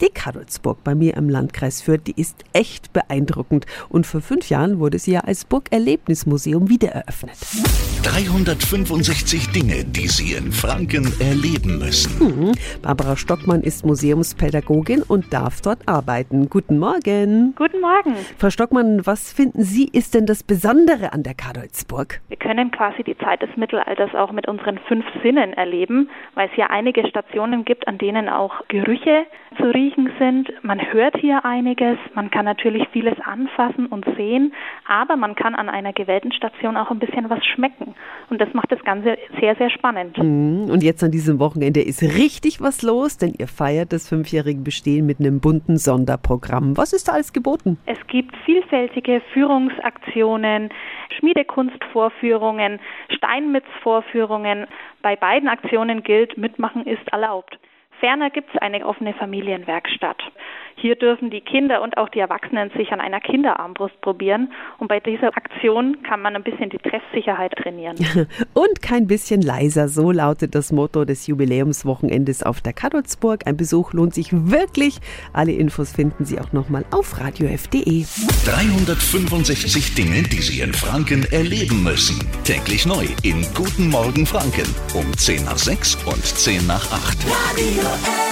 Die Karlsburg bei mir im Landkreis Fürth, die ist echt beeindruckend. Und vor fünf Jahren wurde sie ja als Burgerlebnismuseum wiedereröffnet. 365 Dinge, die Sie in Franken erleben müssen. Mhm. Barbara Stockmann ist Museumspädagogin und darf dort arbeiten. Guten Morgen. Guten Morgen. Frau Stockmann, was finden Sie ist denn das Besondere an der Karlsburg? Wir können quasi die Zeit des Mittelalters auch mit unseren fünf Sinnen erleben, weil es hier einige Stationen gibt, an denen auch Gerüche zu riechen sind. Man hört hier einiges, man kann natürlich vieles anfassen und sehen, aber man kann an einer gewählten Station auch ein bisschen was schmecken. Und das macht das Ganze sehr, sehr spannend. Mhm. Und jetzt an diesem Wochenende ist richtig was los, denn ihr feiert das fünfjährige Bestehen mit einem bunten Sonderprogramm. Was ist da alles geboten? Es gibt vielfältige Führungsaktionen, Schmiedekunstvorführungen, Steinmetzvorführungen. Bei beiden Aktionen gilt, mitmachen ist erlaubt. Ferner gibt es eine offene Familienwerkstatt. Hier dürfen die Kinder und auch die Erwachsenen sich an einer Kinderarmbrust probieren. Und bei dieser Aktion kann man ein bisschen die Treffsicherheit trainieren. und kein bisschen leiser, so lautet das Motto des Jubiläumswochenendes auf der Kadolzburg. Ein Besuch lohnt sich wirklich. Alle Infos finden Sie auch nochmal auf radiof.de. 365 Dinge, die Sie in Franken erleben müssen. Täglich neu in Guten Morgen Franken um 10 nach 6 und 10 nach 8. Radio F.